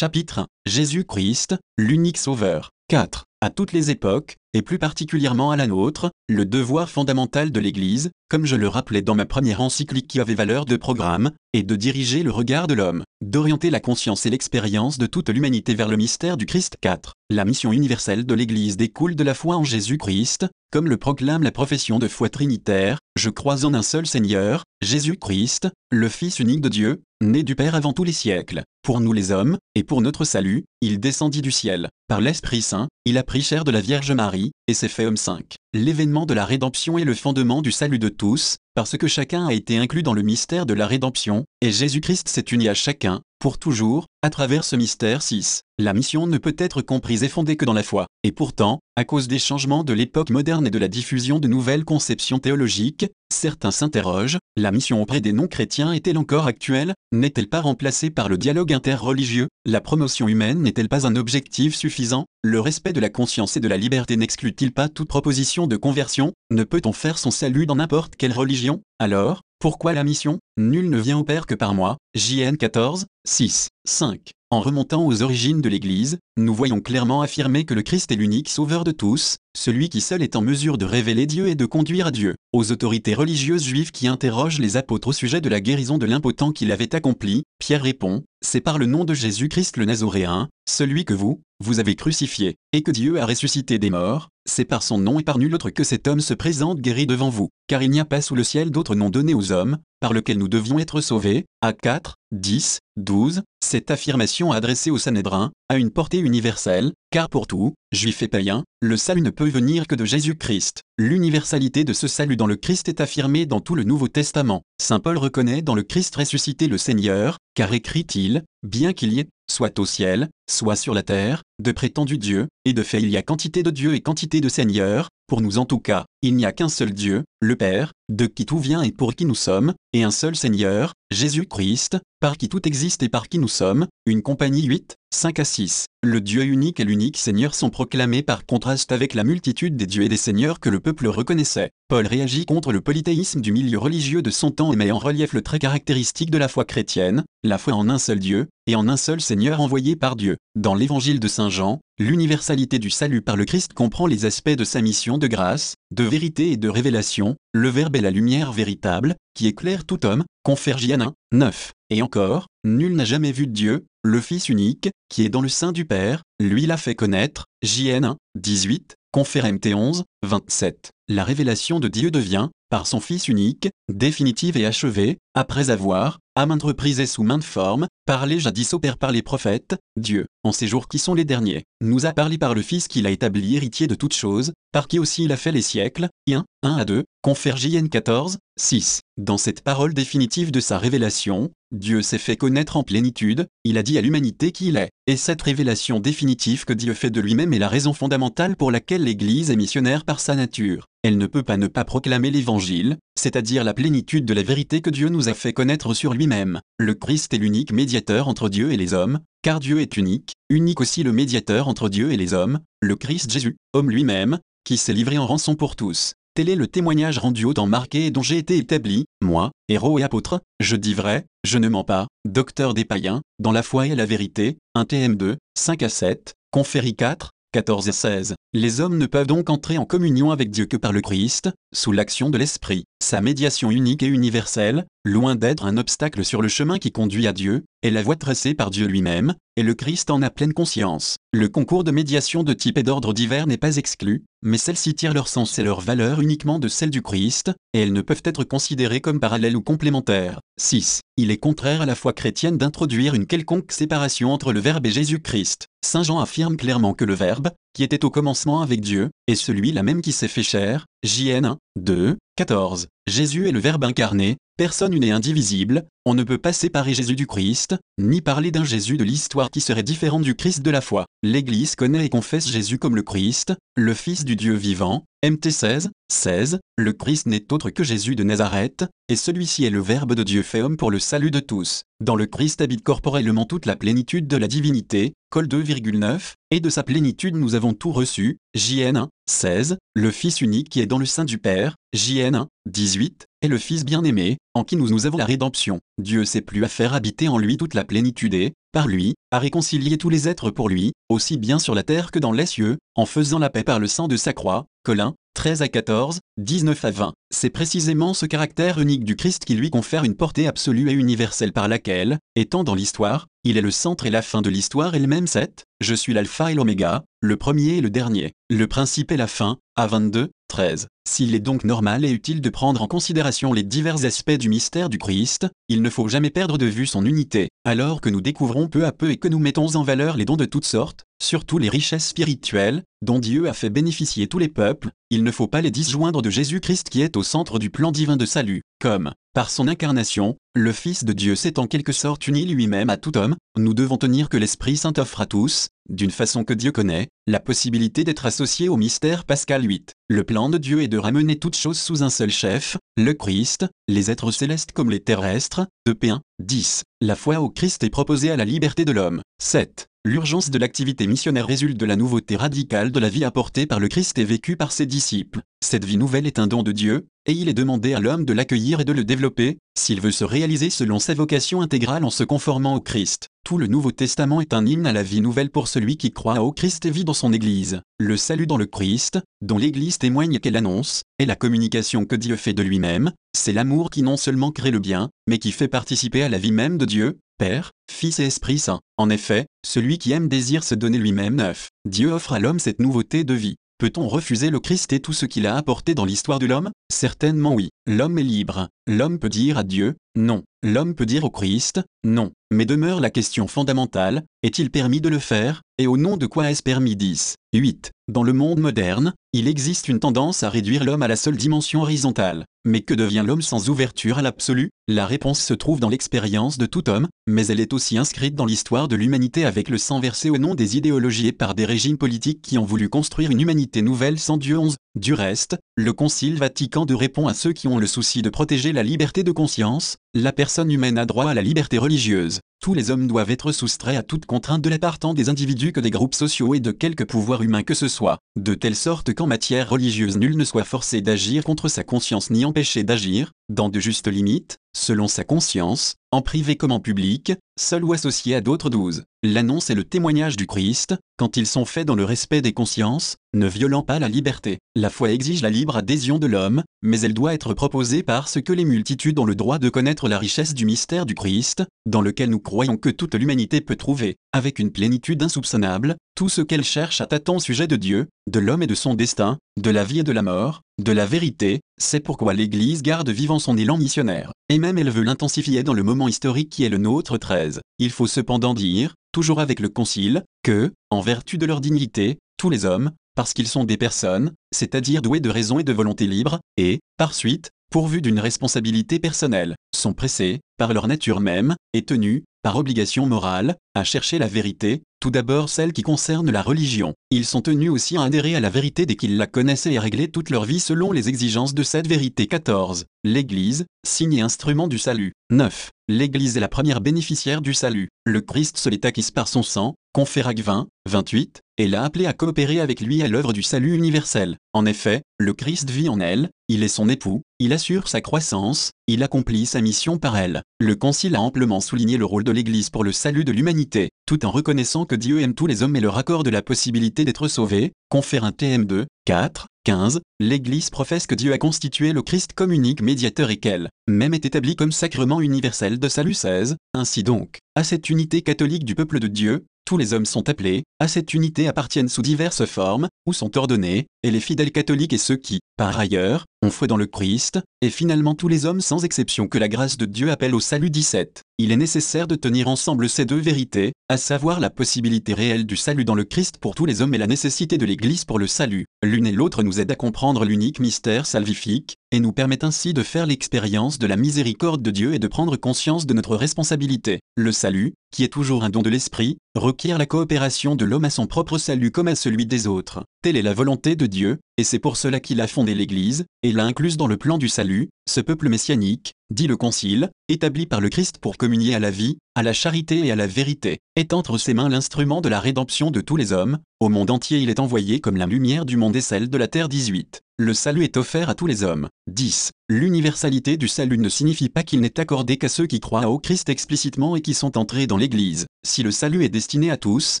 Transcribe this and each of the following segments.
Chapitre 1 Jésus-Christ, l'unique Sauveur. 4. À toutes les époques, et plus particulièrement à la nôtre, le devoir fondamental de l'Église, comme je le rappelais dans ma première encyclique qui avait valeur de programme, est de diriger le regard de l'homme, d'orienter la conscience et l'expérience de toute l'humanité vers le mystère du Christ 4. La mission universelle de l'Église découle de la foi en Jésus-Christ, comme le proclame la profession de foi trinitaire, je crois en un seul Seigneur, Jésus-Christ, le Fils unique de Dieu, né du Père avant tous les siècles. Pour nous les hommes, et pour notre salut, il descendit du ciel. Par l'Esprit Saint, il a pris chair de la Vierge Marie, et s'est fait homme 5. L'événement de la rédemption est le fondement du salut de tous, parce que chacun a été inclus dans le mystère de la rédemption, et Jésus-Christ s'est uni à chacun, pour toujours, à travers ce mystère 6. La mission ne peut être comprise et fondée que dans la foi. Et pourtant, à cause des changements de l'époque moderne et de la diffusion de nouvelles conceptions théologiques, certains s'interrogent, la mission auprès des non-chrétiens est-elle encore actuelle? N'est-elle pas remplacée par le dialogue interreligieux? La promotion humaine n'est-elle pas un objectif suffisant? Le respect de la conscience et de la liberté n'exclut-il pas toute proposition de conversion? Ne peut-on faire son salut dans n'importe quelle religion? Alors, pourquoi la mission? Nul ne vient au Père que par moi. JN 14, 6, 5. En remontant aux origines de l'Église, nous voyons clairement affirmer que le Christ est l'unique sauveur de tous, celui qui seul est en mesure de révéler Dieu et de conduire à Dieu. Aux autorités religieuses juives qui interrogent les apôtres au sujet de la guérison de l'impotent qu'il avait accompli, Pierre répond, C'est par le nom de Jésus-Christ le Nazoréen, celui que vous, vous avez crucifié, et que Dieu a ressuscité des morts, c'est par son nom et par nul autre que cet homme se présente guéri devant vous, car il n'y a pas sous le ciel d'autre nom donné aux hommes, par lequel nous devions être sauvés. À 4, 10, 12, cette affirmation adressée au Sanhédrin a une portée universelle, car pour tout, juif et païen, le salut ne peut venir que de Jésus-Christ. L'universalité de ce salut dans le Christ est affirmée dans tout le Nouveau Testament. Saint Paul reconnaît dans le Christ ressuscité le Seigneur, car écrit-il, bien qu'il y ait, soit au ciel, soit sur la terre, de prétendus dieux, et de fait il y a quantité de dieux et quantité de seigneurs, pour nous en tout cas, il n'y a qu'un seul Dieu, le Père, de qui tout vient et pour qui nous sommes, et un seul Seigneur, Jésus-Christ, par qui tout existe et par qui nous sommes, une compagnie 8, 5 à 6. Le Dieu unique et l'unique Seigneur sont proclamés par contraste avec la multitude des dieux et des seigneurs que le peuple reconnaissait. Paul réagit contre le polythéisme du milieu religieux de son temps et met en relief le trait caractéristique de la foi chrétienne, la foi en un seul Dieu, et en un seul Seigneur envoyé par Dieu. Dans l'évangile de Saint Jean, l'universalité du salut par le Christ comprend les aspects de sa mission de grâce, de vérité et de révélation, le Verbe est la lumière véritable, qui éclaire tout homme, confère J1, 9. Et encore, nul n'a jamais vu Dieu, le Fils unique, qui est dans le sein du Père, lui l'a fait connaître, JN 1, 18, confère MT 11, 27. La révélation de Dieu devient, par son Fils unique, définitive et achevée, après avoir, à maintes reprises et sous maintes formes, parlé jadis au Père par les prophètes, Dieu, en ces jours qui sont les derniers, nous a parlé par le Fils qu'il a établi héritier de toutes choses, par qui aussi il a fait les siècles, 1, 1 à 2, confère JN 14, 6. Dans cette parole définitive de sa révélation, Dieu s'est fait connaître en plénitude, il a dit à l'humanité qui il est, et cette révélation définitive que Dieu fait de lui-même est la raison fondamentale pour laquelle l'Église est missionnaire par sa nature. Elle ne peut pas ne pas proclamer l'Évangile, c'est-à-dire la plénitude de la vérité que Dieu nous a fait connaître sur lui-même. Le Christ est l'unique médiateur entre Dieu et les hommes, car Dieu est unique, unique aussi le médiateur entre Dieu et les hommes, le Christ Jésus, homme lui-même, qui s'est livré en rançon pour tous. Tel est le témoignage rendu au temps marqué et dont j'ai été établi, moi, héros et apôtre, je dis vrai, je ne mens pas, docteur des païens, dans la foi et la vérité, 1 TM2, 5 à 7, Conférie 4, 14 et 16. Les hommes ne peuvent donc entrer en communion avec Dieu que par le Christ, sous l'action de l'Esprit. Sa médiation unique et universelle, loin d'être un obstacle sur le chemin qui conduit à Dieu, est la voie tracée par Dieu lui-même, et le Christ en a pleine conscience. Le concours de médiation de type et d'ordre divers n'est pas exclu, mais celles-ci tirent leur sens et leur valeur uniquement de celle du Christ, et elles ne peuvent être considérées comme parallèles ou complémentaires. 6. Il est contraire à la foi chrétienne d'introduire une quelconque séparation entre le Verbe et Jésus-Christ. Saint Jean affirme clairement que le Verbe, qui était au commencement avec Dieu, est celui-là même qui s'est fait chair. JN 1, 2, 14. Jésus est le Verbe incarné, personne une et indivisible, on ne peut pas séparer Jésus du Christ, ni parler d'un Jésus de l'histoire qui serait différent du Christ de la foi. L'Église connaît et confesse Jésus comme le Christ, le Fils du Dieu vivant, MT 16, 16, le Christ n'est autre que Jésus de Nazareth, et celui-ci est le Verbe de Dieu fait homme pour le salut de tous. Dans le Christ habite corporellement toute la plénitude de la divinité, col 2,9, et de sa plénitude nous avons tout reçu, JN 1, 16, le Fils unique qui est dans le sein du Père, JN 1, 18, est le Fils bien-aimé, en qui nous avons la rédemption. Dieu sait plus à faire habiter en lui toute la plénitude et, par lui, a réconcilié tous les êtres pour lui, aussi bien sur la terre que dans les cieux, en faisant la paix par le sang de sa croix. Colin, 13 à 14, 19 à 20. C'est précisément ce caractère unique du Christ qui lui confère une portée absolue et universelle par laquelle, étant dans l'histoire, il est le centre et la fin de l'histoire elle-même 7, je suis l'alpha et l'oméga, le premier et le dernier, le principe et la fin, à 22, 13. S'il est donc normal et utile de prendre en considération les divers aspects du mystère du Christ, il ne faut jamais perdre de vue son unité, alors que nous découvrons peu à peu et que nous mettons en valeur les dons de toutes sortes, surtout les richesses spirituelles, dont Dieu a fait bénéficier tous les peuples, il ne faut pas les disjoindre de Jésus-Christ qui est au centre du plan divin de salut, comme, par son incarnation, le Fils de Dieu s'est en quelque sorte uni lui-même à tout homme, nous devons tenir que l'Esprit Saint offre à tous, d'une façon que Dieu connaît, la possibilité d'être associé au mystère pascal 8. Le plan de Dieu est de ramener toutes choses sous un seul chef, le Christ, les êtres célestes comme les terrestres, de P1, 10. La foi au Christ est proposée à la liberté de l'homme. 7. L'urgence de l'activité missionnaire résulte de la nouveauté radicale de la vie apportée par le Christ et vécue par ses disciples. Cette vie nouvelle est un don de Dieu, et il est demandé à l'homme de l'accueillir et de le développer, s'il veut se réaliser selon sa vocation intégrale en se conformant au Christ. Tout le Nouveau Testament est un hymne à la vie nouvelle pour celui qui croit au Christ et vit dans son Église. Le salut dans le Christ, dont l'Église témoigne qu'elle annonce, est la communication que Dieu fait de lui-même, c'est l'amour qui non seulement crée le bien, mais qui fait participer à la vie même de Dieu, Père, Fils et Esprit Saint. En effet, celui qui aime désire se donner lui-même neuf. Dieu offre à l'homme cette nouveauté de vie. Peut-on refuser le Christ et tout ce qu'il a apporté dans l'histoire de l'homme? Certainement oui. L'homme est libre. L'homme peut dire à Dieu, non. L'homme peut dire au Christ, non. Mais demeure la question fondamentale, est-il permis de le faire, et au nom de quoi est-ce permis? 10 8. Dans le monde moderne, il existe une tendance à réduire l'homme à la seule dimension horizontale. Mais que devient l'homme sans ouverture à l'absolu? La réponse se trouve dans l'expérience de tout homme, mais elle est aussi inscrite dans l'histoire de l'humanité avec le sang versé au nom des idéologies et par des régimes politiques qui ont voulu construire une humanité nouvelle sans Dieu 11. Du reste, le Concile Vatican II répond à ceux qui ont le souci de protéger la liberté de conscience, la personne humaine a droit à la liberté religieuse. Tous les hommes doivent être soustraits à toute contrainte de la des individus que des groupes sociaux et de quelque pouvoir humain que ce soit, de telle sorte qu'en matière religieuse nul ne soit forcé d'agir contre sa conscience ni empêché d'agir, dans de justes limites, selon sa conscience, en privé comme en public, seul ou associé à d'autres douze. L'annonce et le témoignage du Christ, quand ils sont faits dans le respect des consciences, ne violant pas la liberté. La foi exige la libre adhésion de l'homme, mais elle doit être proposée parce que les multitudes ont le droit de connaître la richesse du mystère du Christ, dans lequel nous croyons que toute l'humanité peut trouver, avec une plénitude insoupçonnable, tout ce qu'elle cherche à tâtons sujet de Dieu, de l'homme et de son destin, de la vie et de la mort, de la vérité, c'est pourquoi l'Église garde vivant son élan missionnaire, et même elle veut l'intensifier dans le moment historique qui est le nôtre 13. Il faut cependant dire, toujours avec le Concile, que, en vertu de leur dignité, tous les hommes, parce qu'ils sont des personnes, c'est-à-dire doués de raison et de volonté libre, et, par suite, pourvus d'une responsabilité personnelle, sont pressés, par leur nature même, et tenus, par obligation morale, à chercher la vérité, tout d'abord celle qui concerne la religion. Ils sont tenus aussi à adhérer à la vérité dès qu'ils la connaissent et à régler toute leur vie selon les exigences de cette vérité. 14. L'Église, signe et instrument du salut. 9. L'Église est la première bénéficiaire du salut. Le Christ se l'est acquise par son sang, confère 20, 28, et l'a appelé à coopérer avec lui à l'œuvre du salut universel. En effet, le Christ vit en elle, il est son époux, il assure sa croissance, il accomplit sa mission par elle. Le Concile a amplement souligné le rôle de l'Église pour le salut de l'humanité, tout en reconnaissant Dieu aime tous les hommes et leur accorde la possibilité d'être sauvés, confère un TM2, 4, 15, l'Église professe que Dieu a constitué le Christ comme unique médiateur et qu'elle, même est établie comme sacrement universel de salut 16, ainsi donc, à cette unité catholique du peuple de Dieu, tous les hommes sont appelés, à cette unité appartiennent sous diverses formes, ou sont ordonnés, et les fidèles catholiques et ceux qui, par ailleurs, ont foi dans le Christ, et finalement tous les hommes sans exception que la grâce de Dieu appelle au salut 17. Il est nécessaire de tenir ensemble ces deux vérités, à savoir la possibilité réelle du salut dans le Christ pour tous les hommes et la nécessité de l'Église pour le salut. L'une et l'autre nous aident à comprendre l'unique mystère salvifique, et nous permettent ainsi de faire l'expérience de la miséricorde de Dieu et de prendre conscience de notre responsabilité. Le salut, qui est toujours un don de l'Esprit, requiert la coopération de l'homme à son propre salut comme à celui des autres. Telle est la volonté de Dieu, et c'est pour cela qu'il a fondé l'Église, et l'a incluse dans le plan du salut, ce peuple messianique, dit le Concile, établi par le Christ pour communier à la vie, à la charité et à la vérité, est entre ses mains l'instrument de la rédemption de tous les hommes, au monde entier il est envoyé comme la lumière du monde et celle de la terre 18. le salut est offert à tous les hommes. 10. L'universalité du salut ne signifie pas qu'il n'est accordé qu'à ceux qui croient au Christ explicitement et qui sont entrés dans l'Église. Si le salut est destiné à tous,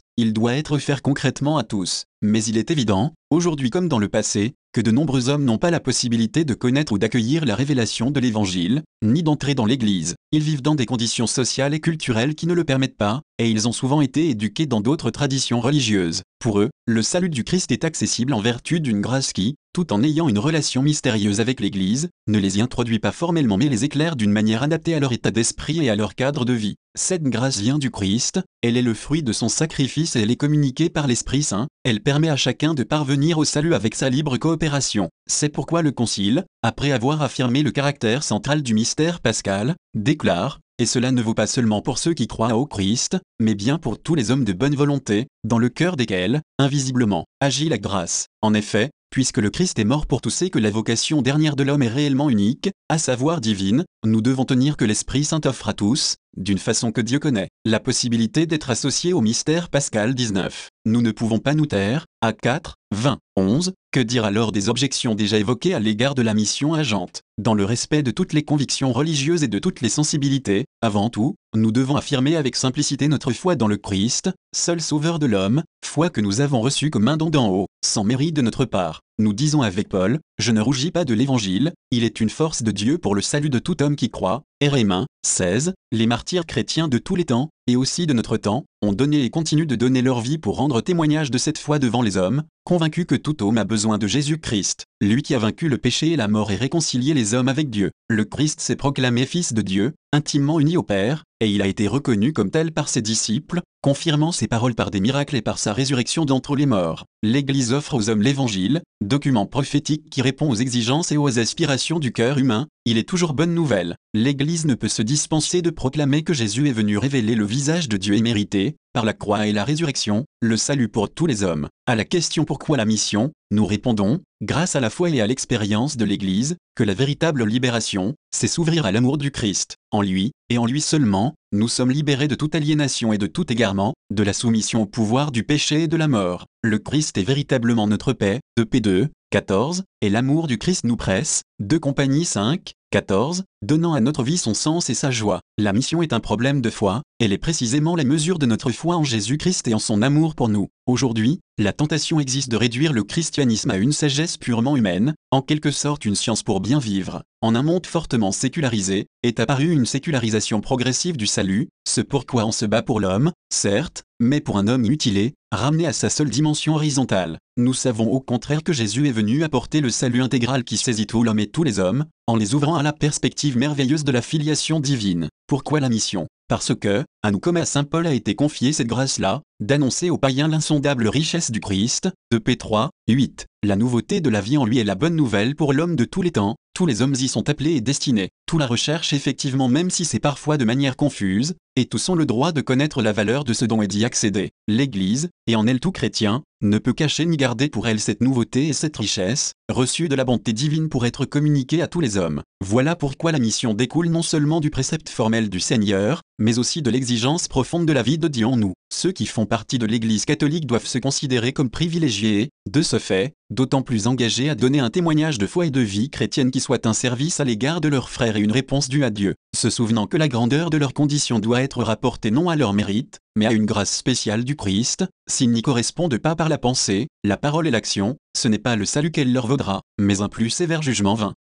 il doit être offert concrètement à tous. Mais il est évident, aujourd'hui comme dans le passé, que de nombreux hommes n'ont pas la possibilité de connaître ou d'accueillir la révélation de l'Évangile, ni d'entrer dans l'Église. Ils vivent dans des conditions sociales et culturelles qui ne le permettent pas, et ils ont souvent été éduqués dans d'autres traditions religieuses. Pour eux, le salut du Christ est accessible en vertu d'une grâce qui, tout en ayant une relation mystérieuse avec l'Église, ne les y introduit pas formellement mais les éclaire d'une manière adaptée à leur état d'esprit et à leur cadre de vie. Cette grâce vient du Christ, elle est le fruit de son sacrifice et elle est communiquée par l'Esprit Saint, elle permet à chacun de parvenir au salut avec sa libre coopération. C'est pourquoi le Concile, après avoir affirmé le caractère central du mystère pascal, déclare et cela ne vaut pas seulement pour ceux qui croient au Christ, mais bien pour tous les hommes de bonne volonté, dans le cœur desquels, invisiblement, agit la grâce. En effet, puisque le Christ est mort pour tous et que la vocation dernière de l'homme est réellement unique, à savoir divine, nous devons tenir que l'Esprit Saint offre à tous, d'une façon que Dieu connaît, la possibilité d'être associés au mystère pascal 19. Nous ne pouvons pas nous taire, à 4, 20, 11, que dire alors des objections déjà évoquées à l'égard de la mission agente? Dans le respect de toutes les convictions religieuses et de toutes les sensibilités, avant tout, nous devons affirmer avec simplicité notre foi dans le Christ, seul sauveur de l'homme, foi que nous avons reçue comme un don d'en haut, sans mérite de notre part. Nous disons avec Paul, je ne rougis pas de l'Évangile, il est une force de Dieu pour le salut de tout homme qui croit. Rémin 16, les martyrs chrétiens de tous les temps, et aussi de notre temps, ont donné et continuent de donner leur vie pour rendre témoignage de cette foi devant les hommes, convaincus que tout homme a besoin de Jésus-Christ, lui qui a vaincu le péché et la mort et réconcilié les hommes avec Dieu. Le Christ s'est proclamé Fils de Dieu, intimement uni au Père, et il a été reconnu comme tel par ses disciples, confirmant ses paroles par des miracles et par sa résurrection d'entre les morts. L'Église offre aux hommes l'Évangile, document prophétique qui répond aux exigences et aux aspirations du cœur humain, il est toujours bonne nouvelle. L'Église ne peut se dispenser de proclamer que Jésus est venu révéler le visage de Dieu et mériter, par la croix et la résurrection, le salut pour tous les hommes. À la question pourquoi la mission, nous répondons, grâce à la foi et à l'expérience de l'Église, que la véritable libération, c'est s'ouvrir à l'amour du Christ. En lui, et en lui seulement, nous sommes libérés de toute aliénation et de tout égarement, de la soumission au pouvoir du péché et de la mort. Le Christ est véritablement notre paix. De P2, 14, et l'amour du Christ nous presse. De Compagnie 5, 14, donnant à notre vie son sens et sa joie. La mission est un problème de foi, elle est précisément la mesure de notre foi en Jésus-Christ et en son amour pour nous. Aujourd'hui, la tentation existe de réduire le christianisme à une sagesse purement humaine, en quelque sorte une science pour bien vivre. En un monde fortement sécularisé, est apparue une sécularisation progressive du salut, ce pourquoi on se bat pour l'homme, certes, mais pour un homme mutilé, ramené à sa seule dimension horizontale. Nous savons au contraire que Jésus est venu apporter le salut intégral qui saisit tout l'homme et tous les hommes, en les ouvrant à la perspective merveilleuse de la filiation divine. Pourquoi la mission? Parce que, à nous comme à Saint Paul a été confiée cette grâce-là, d'annoncer aux païens l'insondable richesse du Christ, de P3, 8. La nouveauté de la vie en lui est la bonne nouvelle pour l'homme de tous les temps, tous les hommes y sont appelés et destinés, tout la recherche effectivement même si c'est parfois de manière confuse, et tous ont le droit de connaître la valeur de ce dont est d'y accéder. L'Église, et en elle tout chrétien, ne peut cacher ni garder pour elle cette nouveauté et cette richesse, reçue de la bonté divine pour être communiquée à tous les hommes. Voilà pourquoi la mission découle non seulement du précepte formel du Seigneur, mais aussi de l'exigence profonde de la vie de Dieu en nous. Ceux qui font partie de l'Église catholique doivent se considérer comme privilégiés, de ce fait, d'autant plus engagés à donner un témoignage de foi et de vie chrétienne qui soit un service à l'égard de leurs frères et une réponse due à Dieu, se souvenant que la grandeur de leurs conditions doit être rapportée non à leur mérite, mais à une grâce spéciale du Christ, s'ils n'y correspondent pas par la pensée, la parole et l'action, ce n'est pas le salut qu'elle leur vaudra, mais un plus sévère jugement vain.